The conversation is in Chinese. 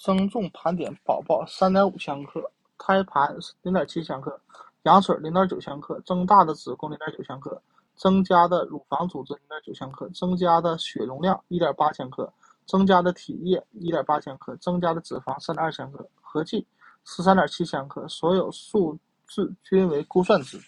增重盘点宝宝三点五千克胎盘零点七千克羊水零点九千克增大的子宫零点九千克增加的乳房组织零点九千克增加的血容量一点八千克增加的体液一点八千克增加的脂肪三点二千克合计十三点七千克所有数字均为估算值。